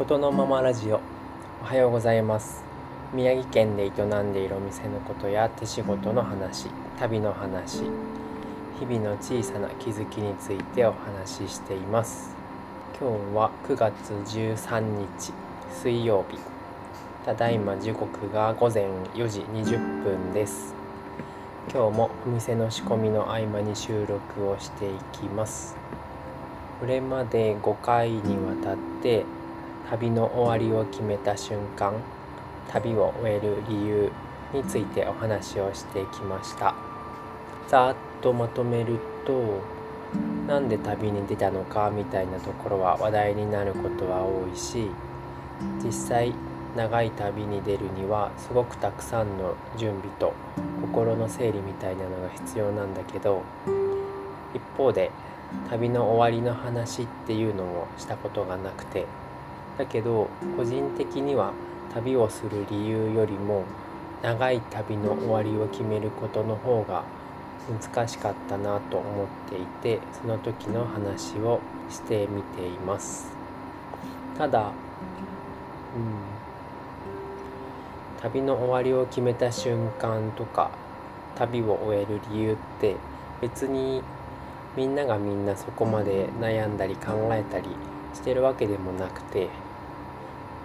ことのままラジオ。おはようございます。宮城県で営んでいるお店のことや手仕事の話旅の話日々の小さな気づきについてお話ししています。今日は9月13日水曜日。ただいま時刻が午前4時20分です。今日もお店の仕込みの合間に収録をしていきます。これまで5回にわたって旅の終わりを決めた瞬間旅を終える理由についてお話をしてきました。ざーっとまとめるとなんで旅に出たのかみたいなところは話題になることは多いし実際長い旅に出るにはすごくたくさんの準備と心の整理みたいなのが必要なんだけど一方で旅の終わりの話っていうのをしたことがなくてだけど個人的には旅をする理由よりも長い旅の終わりを決めることの方が難しかったなと思っていてその時の話をしてみています。ただうん。旅の終わりを決めた瞬間とか旅を終える理由って別にみんながみんなそこまで悩んだり考えたりしてるわけでもなくて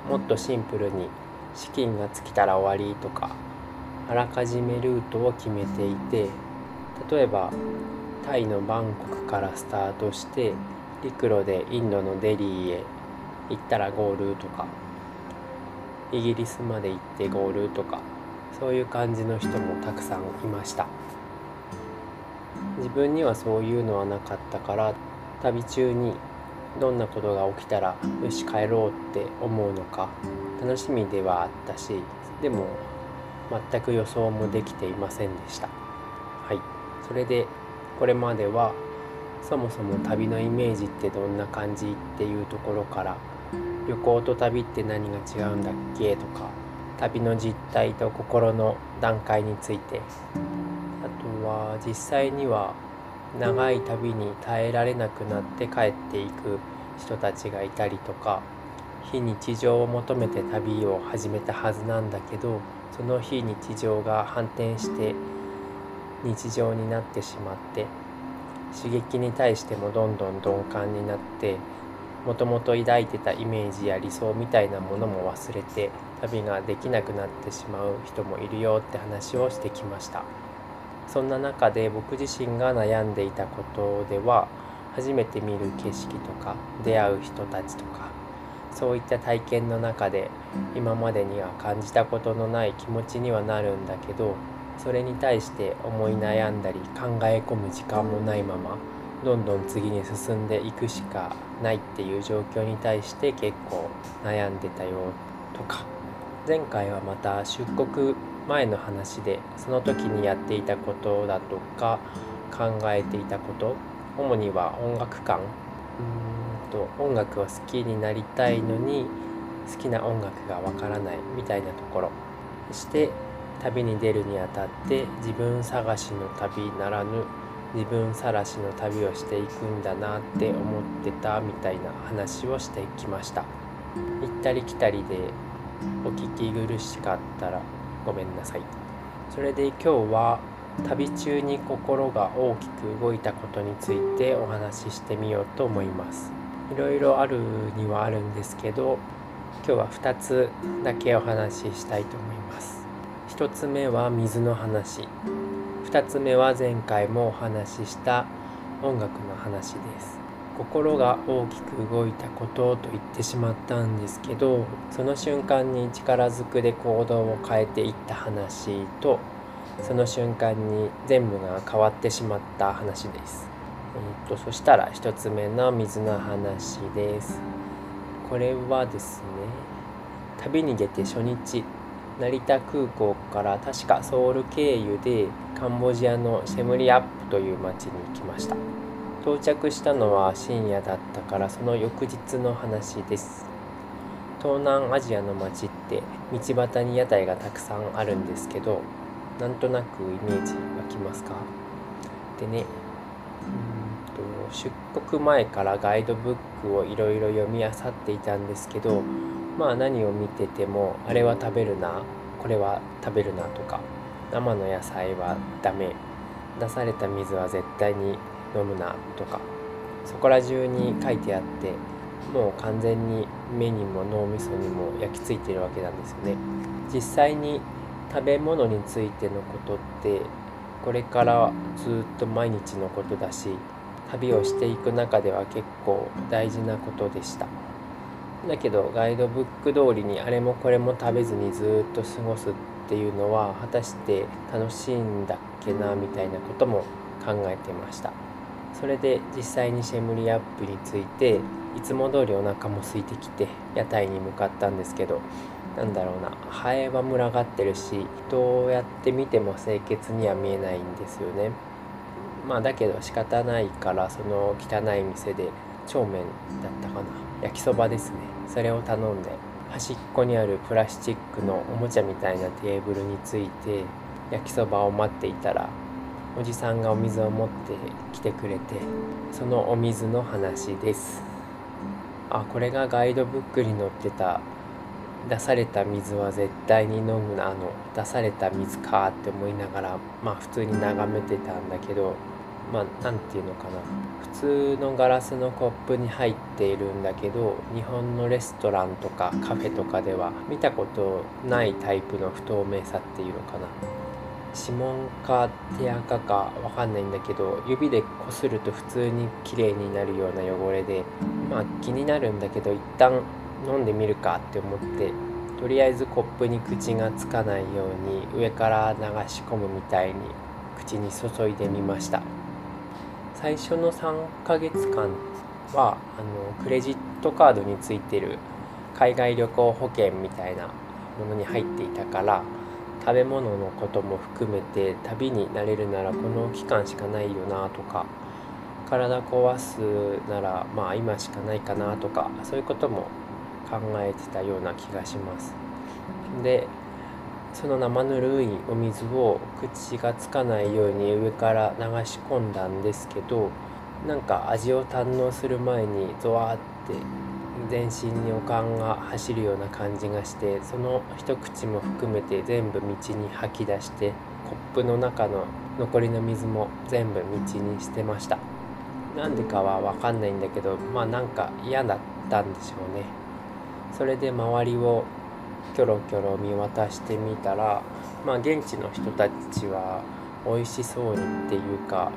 もっとシンプルに資金が尽きたら終わりとかあらかじめルートを決めていて例えばタイのバンコクからスタートして陸路でインドのデリーへ行ったらゴールとかイギリスまで行ってゴールとかそういう感じの人もたくさんいました。自分にはそういうのはなかったから旅中にどんなことが起きたらよし帰ろうって思うのか楽しみではあったしでも全く予想もできていませんでした。はい。それでこれまではそもそも旅のイメージってどんな感じっていうところから旅行と旅って何が違うんだっけとか旅の実態と心の段階についてあとは実際には長い旅に耐えられなくなって帰っていく人たちがいたりとか非日常を求めて旅を始めたはずなんだけどその非日常が反転して日常になってしまって刺激に対してもどんどん鈍感になってもともと抱いてたイメージや理想みたいなものも忘れて旅ができなくなってしまう人もいるよって話をしてきました。そんな中で僕自身が悩んでいたことでは初めて見る景色とか出会う人たちとかそういった体験の中で今までには感じたことのない気持ちにはなるんだけどそれに対して思い悩んだり考え込む時間もないままどんどん次に進んでいくしかないっていう状況に対して結構悩んでたよとか。前回はまた出国前の話でその時にやっていたことだとか考えていたこと主には音楽館。うんと音楽を好きになりたいのに好きな音楽がわからないみたいなところそして旅に出るにあたって自分探しの旅ならぬ自分晒しの旅をしていくんだなって思ってたみたいな話をしてきました。行ったり来たりでお聞き苦しかったらごめんなさい。それで今日は旅中に心が大きく動いたことについてお話ししてみようと思います。いろいろあるにはあるんですけど今日は2つだけお話ししたいと思います。1つ目は水の話。2つ目は前回もお話しした音楽の話です。心が大きく動いたことと言ってしまったんですけどその瞬間に力ずくで行動を変えていった話とその瞬間に全部が変わってしまった話です。えーと、そしたら1つ目の水の話です。これはですね旅に出て初日成田空港から確かソウル経由でカンボジアのシェムリアップという町に行きました。到着したのは深夜だったからその翌日の話です。東南アジアの街って道端に屋台がたくさんあるんですけどなんとなくイメージ湧きますか？でねうんと出国前からガイドブックをいろいろ読み漁っていたんですけどまあ何を見ててもあれは食べるなこれは食べるなとか生の野菜はダメ出された水は絶対に飲むなとかそこら中に書いてあってもう完全に目にも脳みそにも焼き付いてるわけなんですよね。実際に食べ物についてのことってこれからずっと毎日のことだし旅をしていく中では結構大事なことでした。だけどガイドブック通りにあれもこれも食べずにずっと過ごすっていうのは果たして楽しいんだっけなみたいなことも考えてました。それで実際にシェムリアップについていつも通りお腹も空いてきて屋台に向かったんですけどなんだろうなハエは群がってるしどうやって見ても清潔には見えないんですよね。まあだけど仕方ないからその汚い店で帳面だったかな焼きそばですね。それを頼んで端っこにあるプラスチックのおもちゃみたいなテーブルについて焼きそばを待っていたらおじさんがお水を持ってきてくれてそのお水の話です。あこれがガイドブックに載ってた出された水は絶対に飲むなあの出された水かって思いながらまあ普通に眺めてたんだけどまあ何て言うのかな。普通のガラスのコップに入っているんだけど日本のレストランとかカフェとかでは見たことないタイプの不透明さっていうのかな。指紋か手垢かわかんないんだけど指でこすると普通に綺麗になるような汚れでまあ気になるんだけど一旦飲んでみるかって思ってとりあえずコップに口がつかないように上から流し込むみたいに口に注いでみました。最初の3ヶ月間はあのクレジットカードについてる海外旅行保険みたいなものに入っていたから食べ物のことも含めて旅になれるならこの期間しかないよなとか体壊すならまあ今しかないかなとかそういうことも考えてたような気がします。でその生ぬるいお水を口がつかないように上から流し込んだんですけどなんか味を堪能する前にゾワーって全身におかんが走るような感じがしてその一口も含めて全部道に吐き出してコップの中の残りの水も全部道に捨てました。なんでかは分かんないんだけどまあなんか嫌だったんでしょうね。それで周りをキョロキョロ見渡してみたらまあ現地の人たちは美味しそうにっていうか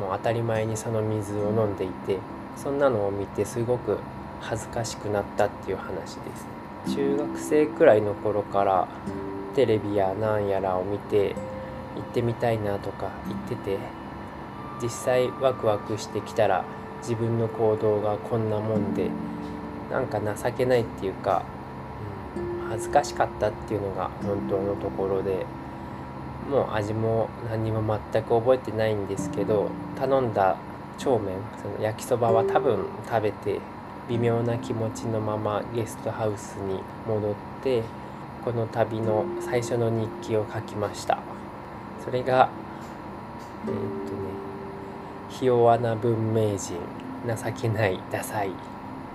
もう当たり前にその水を飲んでいてそんなのを見てすごく恥ずかしくなったっていう話です。中学生くらいの頃からテレビやなんやらを見て行ってみたいなとか言ってて実際ワクワクしてきたら自分の行動がこんなもんでなんか情けないっていうか、うん、恥ずかしかったっていうのが本当のところでもう味も何も全く覚えてないんですけど頼んだ帳面その焼きそばは多分食べて微妙な気持ちのままゲストハウスに戻ってこの旅の最初の日記を書きました。それがえー、っとねひ弱な文明人情けないダサい。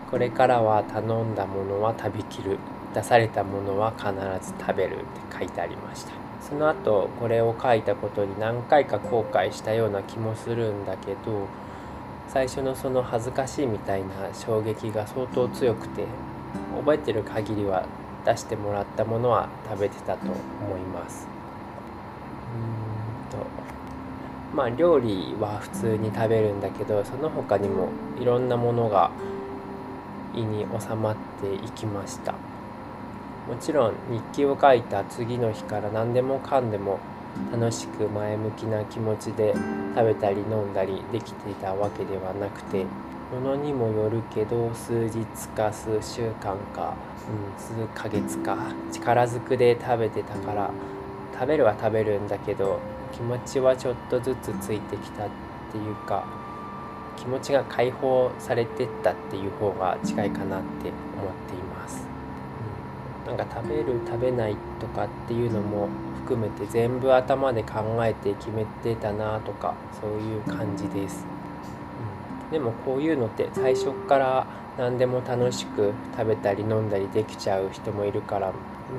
これからは頼んだものは食べきる。出されたものは必ず食べるって書いてありました。その後これを書いたことに何回か後悔したような気もするんだけど最初のその恥ずかしいみたいな衝撃が相当強くて覚えてる限りは出してもらったものは食べてたと思います。うんとまあ料理は普通に食べるんだけどその他にもいろんなものが意に収まっていきました。もちろん日記を書いた次の日から何でもかんでも楽しく前向きな気持ちで食べたり飲んだりできていたわけではなくてものにもよるけど数日か数週間か、うん、数ヶ月か力ずくで食べてたから食べるは食べるんだけど気持ちはちょっとずつついてきたっていうか気持ちが解放されてったっていう方が近いかなって思っています、なんか食べる食べないとかっていうのも含めて全部頭で考えて決めてたなとかそういう感じです、でもこういうのって最初から何でも楽しく食べたり飲んだりできちゃう人もいるから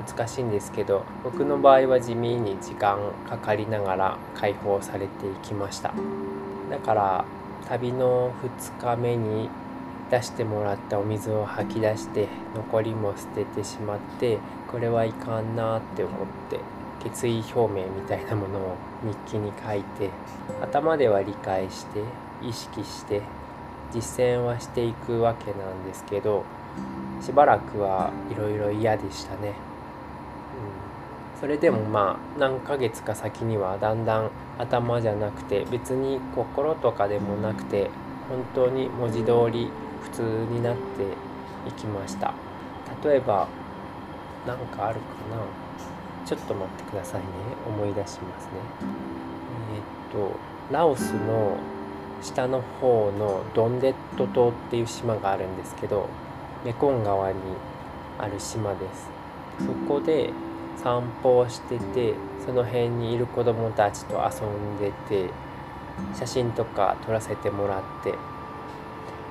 難しいんですけど僕の場合は地味に時間かかりながら解放されていきました。だから旅の2日目に出してもらったお水を吐き出して残りも捨ててしまってこれはいかんなって思って決意表明みたいなものを日記に書いて頭では理解して意識して実践はしていくわけなんですけどしばらくはいろいろ嫌でしたね、うん、それでもまあ何ヶ月か先にはだんだん頭じゃなくて別に心とかでもなくて本当に文字通り普通になっていきました。例えば何かあるかな？ちょっと待ってくださいね。思い出しますね。え、っとラオスの下の方のドンデット島っていう島があるんですけどメコン川にある島です。そこで散歩をしててその辺にいる子供たちと遊んでて写真とか撮らせてもらって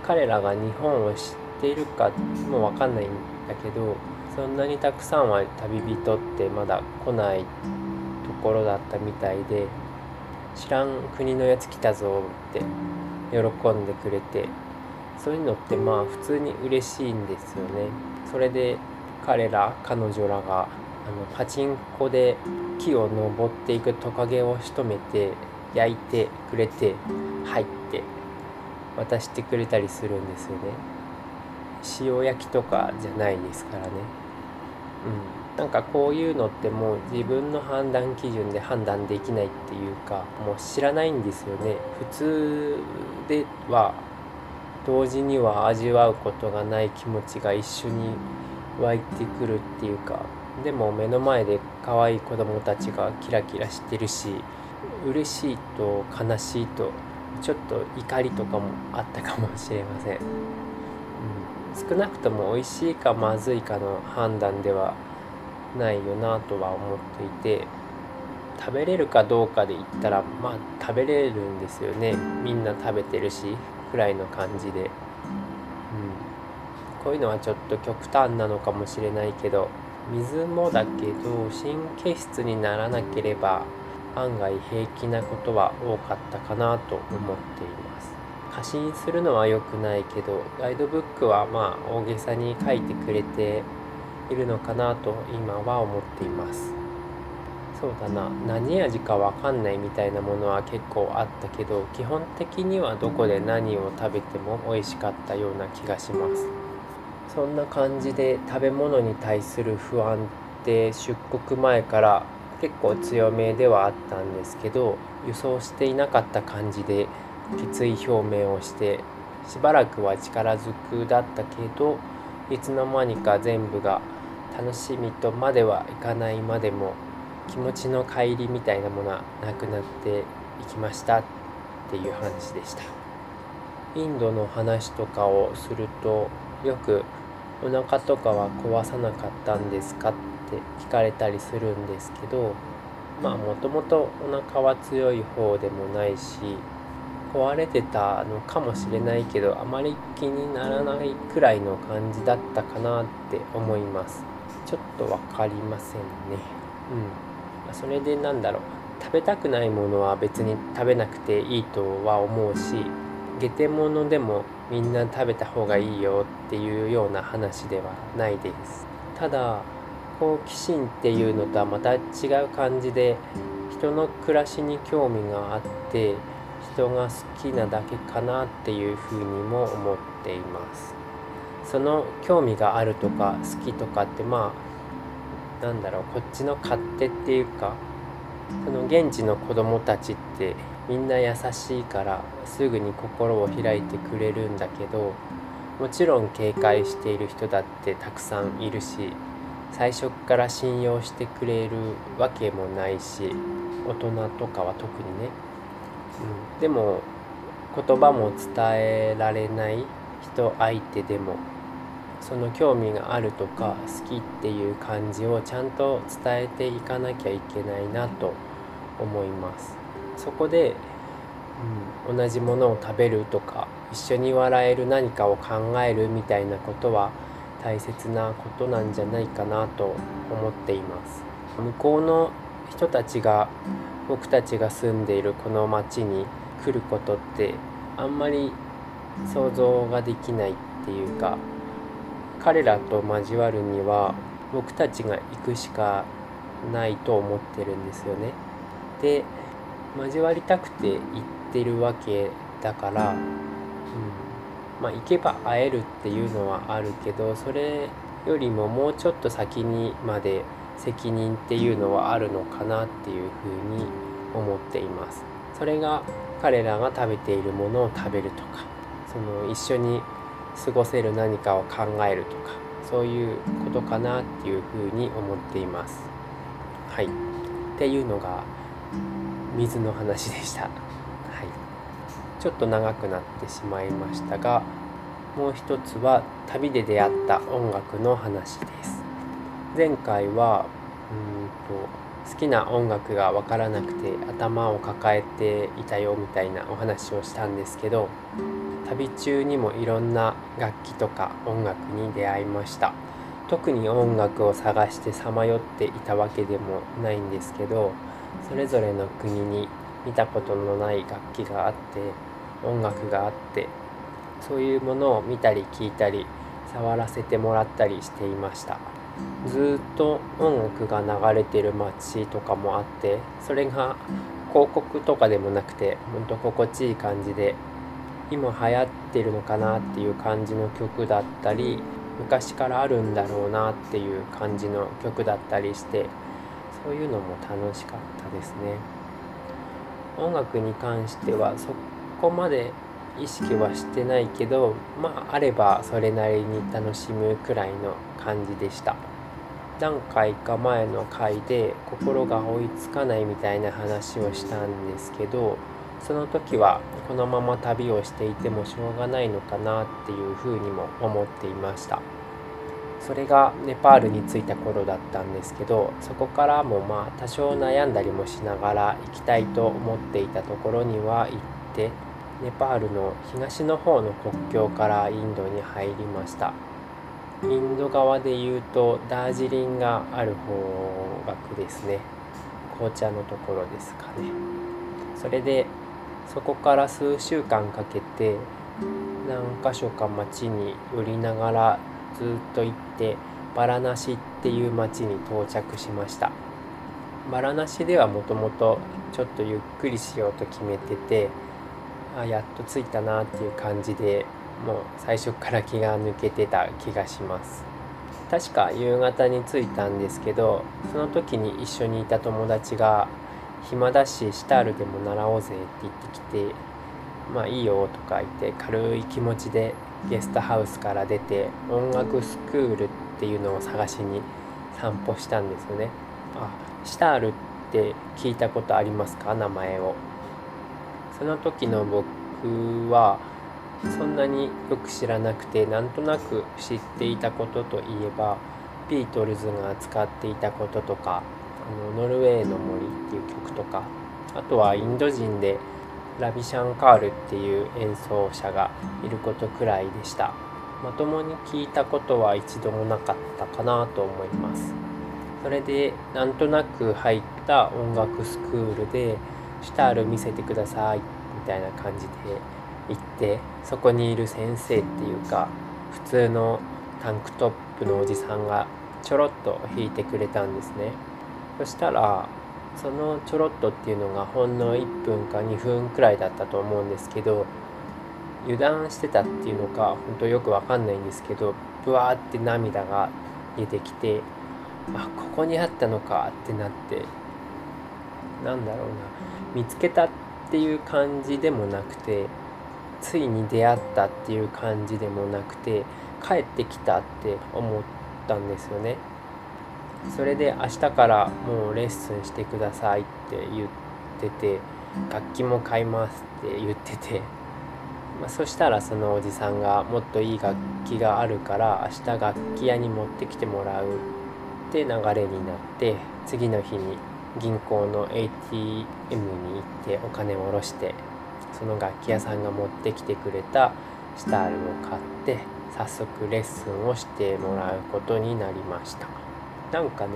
彼らが日本を知っているかも分かんないんだけどそんなにたくさんは旅人ってまだ来ないところだったみたいで知らん国のやつ来たぞって喜んでくれてそういうのってまあ普通に嬉しいんですよね。それで彼ら彼女らがあのパチンコで木を登っていくトカゲを仕留めて焼いてくれて入って渡してくれたりするんですよね。塩焼きとかじゃないですからね。うん。なんかこういうのってもう自分の判断基準で判断できないっていうかもう知らないんですよね。普通では同時には味わうことがない気持ちが一緒に湧いてくるっていうかでも目の前で可愛い子供たちがキラキラしてるし嬉しいと悲しいとちょっと怒りとかもあったかもしれません、うん、少なくとも美味しいかまずいかの判断ではないよなとは思っていて食べれるかどうかで言ったらまあ食べれるんですよね。みんな食べてるしくらいの感じで、うん、こういうのはちょっと極端なのかもしれないけど水もだけど神経質にならなければ案外平気なことは多かったかなと思っています。過信するのは良くないけどガイドブックはまあ大げさに書いてくれているのかなと今は思っています。そうだな。何味かわかんないみたいなものは結構あったけど基本的にはどこで何を食べても美味しかったような気がします。そんな感じで食べ物に対する不安って出国前から結構強めではあったんですけど輸送していなかった感じで決意表明をしてしばらくは力ずくだったけどいつの間にか全部が楽しみとまではいかないまでも気持ちの帰りみたいなものはなくなっていきましたっていう話でした。インドの話とかをするとよくお腹とかは壊さなかったんですかって聞かれたりするんですけどまあもともとお腹は強い方でもないし壊れてたのかもしれないけどあまり気にならないくらいの感じだったかなって思います。ちょっと分かりませんね。うん。それでなんだろう。食べたくないものは別に食べなくていいとは思うし下手物でもみんな食べた方がいいよっていうような話ではないです。ただ好奇心っていうのとはまた違う感じで人の暮らしに興味があって人が好きなだけかなっていうふうにも思っています。その興味があるとか好きとかってまあなんだろうこっちの勝手っていうかその現地の子供たちってみんな優しいからすぐに心を開いてくれるんだけどもちろん警戒している人だってたくさんいるし最初から信用してくれるわけもないし大人とかは特にね。うん、でも言葉も伝えられない人相手でもその興味があるとか好きっていう感じをちゃんと伝えていかなきゃいけないなと思います。そこで、うん、同じものを食べるとか一緒に笑える何かを考えるみたいなことは大切なことなんじゃないかなと思っています向こうの人たちが僕たちが住んでいるこの町に来ることってあんまり想像ができないっていうか彼らと交わるには僕たちが行くしかないと思ってるんですよね。で交わりたくて行ってるわけだから、うん、まあ行けば会えるっていうのはあるけどそれよりももうちょっと先にまで責任っていうのはあるのかなっていうふうに思っています。それが彼らが食べているものを食べるとかその一緒に過ごせる何かを考えるとかそういうことかなっていうふうに思っています。はい、っていうのが水の話でした。ちょっと長くなってしまいましたがもう一つは旅で出会った音楽の話です。前回はうんと好きな音楽が分からなくて頭を抱えていたよみたいなお話をしたんですけど旅中にもいろんな楽器とか音楽に出会いました特に音楽を探してさまよっていたわけでもないんですけどそれぞれの国に見たことのない楽器があって音楽があってそういうものを見たり聞いたり触らせてもらったりしていました。ずっと音楽が流れてる街とかもあってそれが広告とかでもなくてほんと心地いい感じで今流行ってるのかなっていう感じの曲だったり昔からあるんだろうなっていう感じの曲だったりしてそういうのも楽しかったですね。音楽に関してはこまで意識はしてないけどまああればそれなりに楽しむくらいの感じでした。何回か前の回で心が追いつかないみたいな話をしたんですけどその時はこのまま旅をしていてもしょうがないのかなっていうふうにも思っていました。それがネパールに着いた頃だったんですけどそこからもまあ多少悩んだりもしながら行きたいと思っていたところには行ってネパールの東の方の国境からインドに入りました。インド側でいうとダージリンがある方角ですね。紅茶のところですかね。それでそこから数週間かけて何か所か町に寄りながらずっと行ってバラナシっていう町に到着しました。バラナシではもともとちょっとゆっくりしようと決めててあやっと着いたなっていう感じでもう最初から気が抜けてた気がします。確か夕方に着いたんですけどその時に一緒にいた友達が暇だしシタールでも習おうぜって言ってきてまあいいよとか言って軽い気持ちでゲストハウスから出て音楽スクールっていうのを探しに散歩したんですよねあシタールって聞いたことありますか？名前を。その時の僕はそんなによく知らなくてなんとなく知っていたことといえばビートルズが使っていたこととかあのノルウェーの森っていう曲とかあとはインド人でラビシャンカールっていう演奏者がいることくらいでした。まともに聞いたことは一度もなかったかなと思います。それでなんとなく入った音楽スクールでシュタール見せてください。みたいな感じで行ってそこにいる先生っていうか普通のタンクトップのおじさんがちょろっと弾いてくれたんですね。そしたらそのちょろっとっていうのがほんの1分か2分くらいだったと思うんですけど油断してたっていうのか本当よくわかんないんですけどブワーって涙が出てきてあここにあったのかってなってなんだろうな。見つけたっていう感じでもなくてついに出会ったっていう感じでもなくて帰ってきたって思ったんですよね。それで明日からもうレッスンしてくださいって言ってて楽器も買いますって言ってて、まあ、そしたらそのおじさんがもっといい楽器があるから明日楽器屋に持ってきてもらうって流れになって次の日に銀行の ATM に行ってお金を下ろしてその楽器屋さんが持ってきてくれたシタールを買って早速レッスンをしてもらうことになりました。なんかね、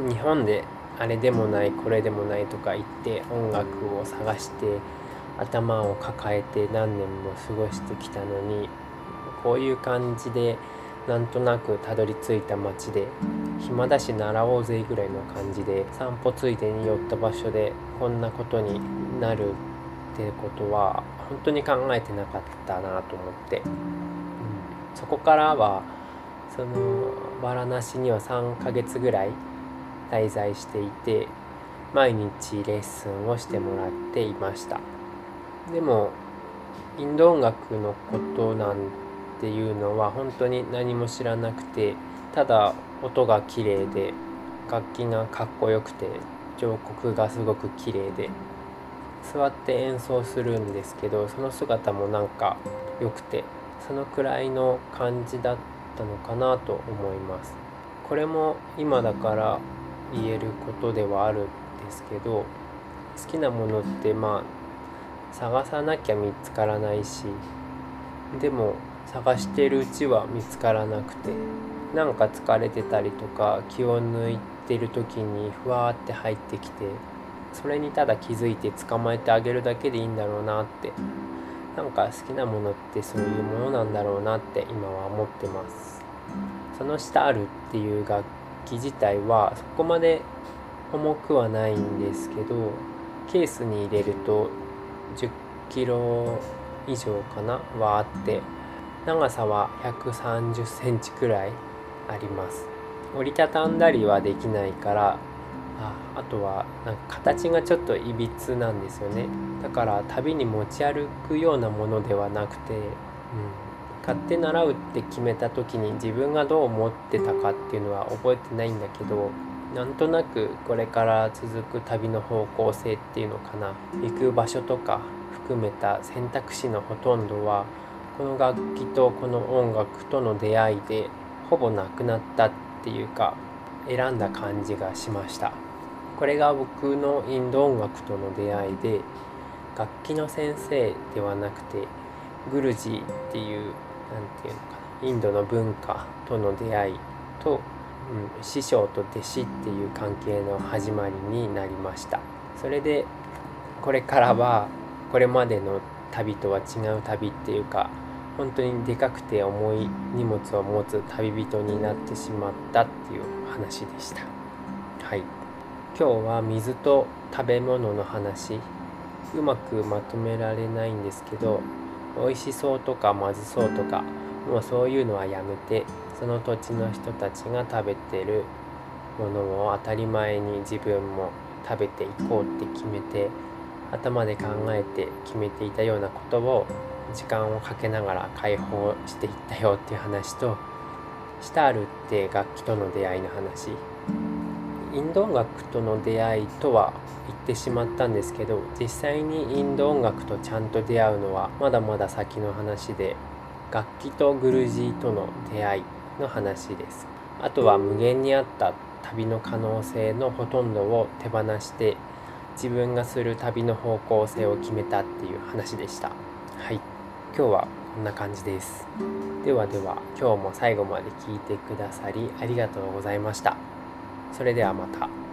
うん、日本であれでもないこれでもないとか言って音楽を探して頭を抱えて何年も過ごしてきたのにこういう感じでなんとなくたどり着いた街で暇だし習おうぜぐらいの感じで散歩ついでに寄った場所でこんなことになるってことは本当に考えてなかったなと思って、うん、そこからはそのバラナシには3ヶ月ぐらい滞在していて毎日レッスンをしてもらっていました。でもインド音楽のことなんてていうのは本当に何も知らなくてただ音が綺麗で楽器がかっこよくて彫刻がすごく綺麗で座って演奏するんですけどその姿もなんか良くてそのくらいの感じだったのかなと思います。これも今だから言えることではあるんですけど好きなものってまあ探さなきゃ見つからないしでも探してるうちは見つからなくてなんか疲れてたりとか気を抜いてる時にふわーって入ってきてそれにただ気づいて捕まえてあげるだけでいいんだろうなってなんか好きなものってそういうものなんだろうなって今は思ってます。その下あるっていう楽器自体はそこまで重くはないんですけどケースに入れると10キロ以上かなはあって長さは130センチくらいあります。折りたたんだりはできないからああとはなんか形がちょっといびつなんですよね。だから旅に持ち歩くようなものではなくて、うん、買って習うって決めた時に自分がどう思ってたかっていうのは覚えてないんだけどなんとなくこれから続く旅の方向性っていうのかな。行く場所とか含めた選択肢のほとんどはこの楽器とこの音楽との出会いでほぼなくなったっていうか選んだ感じがしました。これが僕のインド音楽との出会いで楽器の先生ではなくてグルジーっていう何て言うのかなインドの文化との出会いと、うん、師匠と弟子っていう関係の始まりになりました。それでこれからはこれまでの旅とは違う旅っていうか本当にでかくて重い荷物を持つ旅人になってしまったっていう話でした。はい。今日は水と食べ物の話。うまくまとめられないんですけど美味しそうとかまずそうとかもうそういうのはやめてその土地の人たちが食べてるものを当たり前に自分も食べていこうって決めて頭で考えて決めていたようなことを時間をかけながら解放していったよっていう話とシタールって楽器との出会いの話。インド音楽との出会いとは言ってしまったんですけど実際にインド音楽とちゃんと出会うのはまだまだ先の話で楽器とグルジーとの出会いの話です。あとは無限にあった旅の可能性のほとんどを手放して自分がする旅の方向性を決めたっていう話でした。今日はこんな感じですではでは今日も最後まで聞いてくださりありがとうございましたそれではまた。